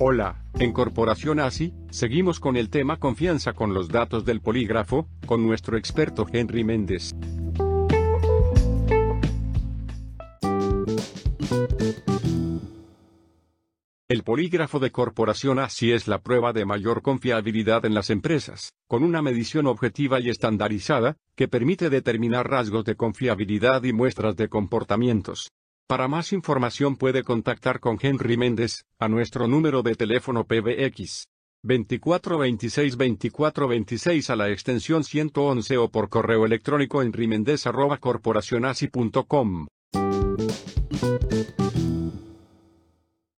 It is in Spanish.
Hola, en Corporación ASI, seguimos con el tema confianza con los datos del polígrafo, con nuestro experto Henry Méndez. El polígrafo de Corporación ASI es la prueba de mayor confiabilidad en las empresas, con una medición objetiva y estandarizada, que permite determinar rasgos de confiabilidad y muestras de comportamientos. Para más información puede contactar con Henry Méndez, a nuestro número de teléfono PBX 2426-2426 a la extensión 111 o por correo electrónico en rimendez.corporacionasi.com.